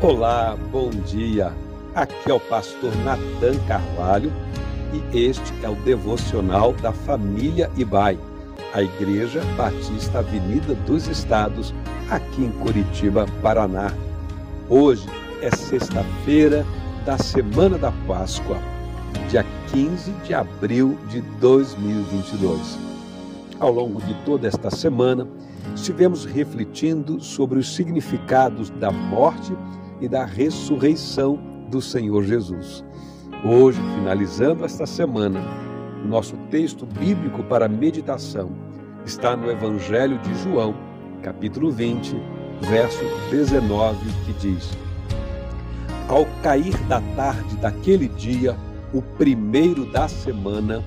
Olá, bom dia. Aqui é o pastor Nathan Carvalho e este é o devocional da família Ibai, a Igreja Batista Avenida dos Estados, aqui em Curitiba, Paraná. Hoje é sexta-feira da semana da Páscoa, dia 15 de abril de 2022. Ao longo de toda esta semana, estivemos refletindo sobre os significados da morte e da ressurreição do Senhor Jesus. Hoje, finalizando esta semana, nosso texto bíblico para meditação está no Evangelho de João, capítulo 20, verso 19, que diz: Ao cair da tarde daquele dia, o primeiro da semana,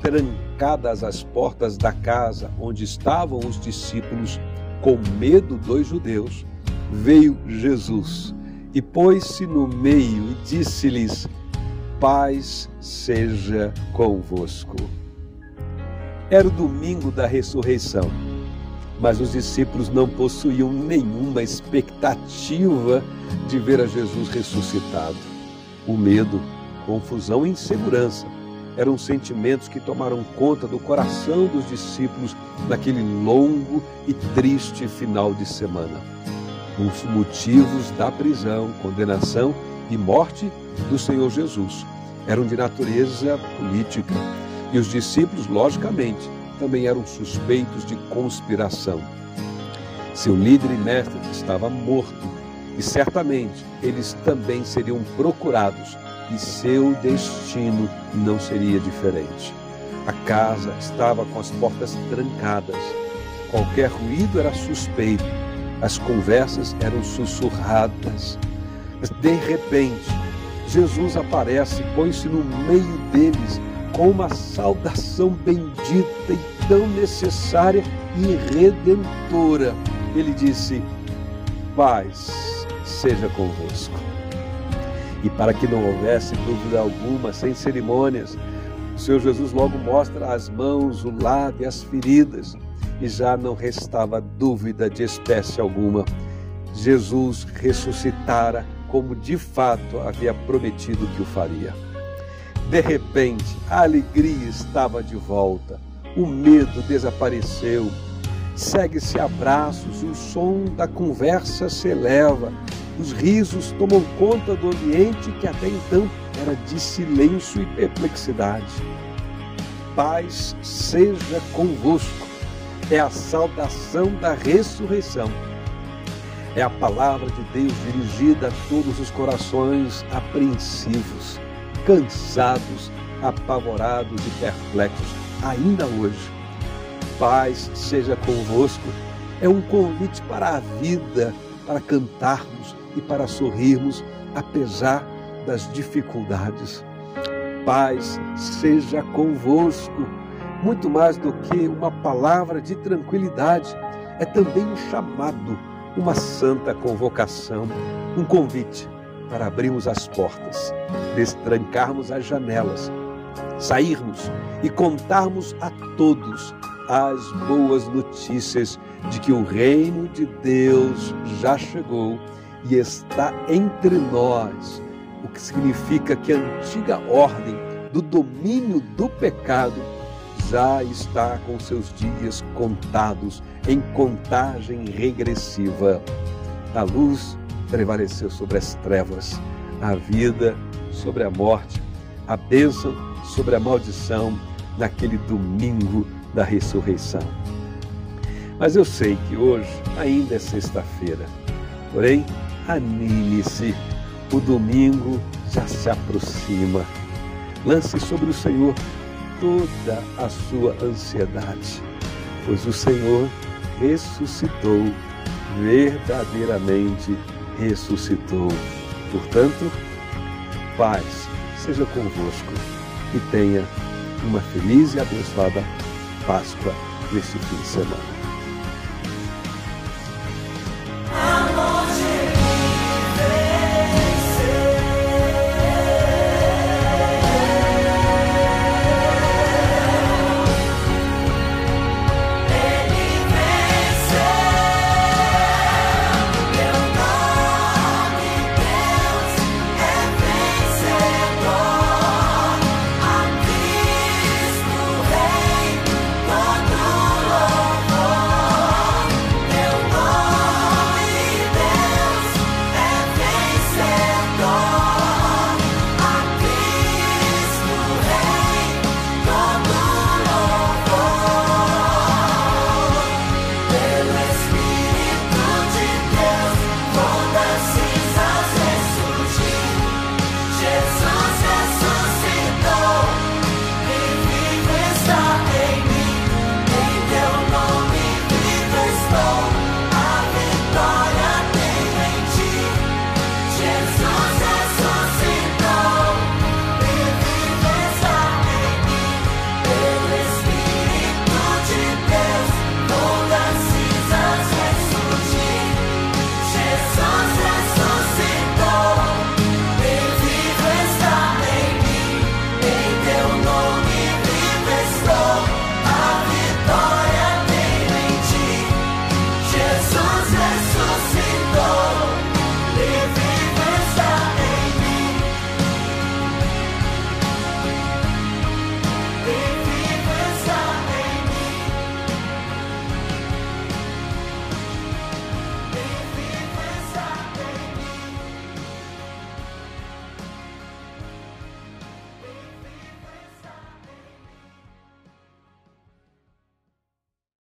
trancadas as portas da casa onde estavam os discípulos, com medo dos judeus, veio Jesus e pôs-se no meio e disse-lhes: Paz seja convosco. Era o domingo da ressurreição, mas os discípulos não possuíam nenhuma expectativa de ver a Jesus ressuscitado. O medo, confusão e insegurança eram sentimentos que tomaram conta do coração dos discípulos naquele longo e triste final de semana os motivos da prisão, condenação e morte do Senhor Jesus. Eram de natureza política. E os discípulos, logicamente, também eram suspeitos de conspiração. Seu líder e mestre estava morto e certamente eles também seriam procurados e seu destino não seria diferente. A casa estava com as portas trancadas. Qualquer ruído era suspeito as conversas eram sussurradas. De repente, Jesus aparece, põe-se no meio deles com uma saudação bendita e tão necessária e redentora. Ele disse: Paz seja convosco. E para que não houvesse dúvida alguma, sem cerimônias, o Senhor Jesus logo mostra as mãos, o lado e as feridas e já não restava dúvida de espécie alguma. Jesus ressuscitara como de fato havia prometido que o faria. De repente, a alegria estava de volta, o medo desapareceu, segue-se abraços e o som da conversa se eleva, os risos tomam conta do ambiente que até então era de silêncio e perplexidade. Paz seja convosco é a saudação da ressurreição. É a palavra de Deus dirigida a todos os corações apreensivos, cansados, apavorados e perplexos, ainda hoje. Paz seja convosco. É um convite para a vida, para cantarmos e para sorrirmos, apesar das dificuldades. Paz seja convosco muito mais do que uma palavra de tranquilidade, é também um chamado, uma santa convocação, um convite para abrirmos as portas, destrancarmos as janelas, sairmos e contarmos a todos as boas notícias de que o reino de Deus já chegou e está entre nós, o que significa que a antiga ordem do domínio do pecado já está com seus dias contados em contagem regressiva. A luz prevaleceu sobre as trevas, a vida sobre a morte, a bênção sobre a maldição naquele domingo da ressurreição. Mas eu sei que hoje ainda é sexta-feira. Porém, anime-se, o domingo já se aproxima. Lance sobre o Senhor toda a sua ansiedade, pois o Senhor ressuscitou, verdadeiramente ressuscitou. Portanto, paz seja convosco e tenha uma feliz e abençoada Páscoa neste fim de semana.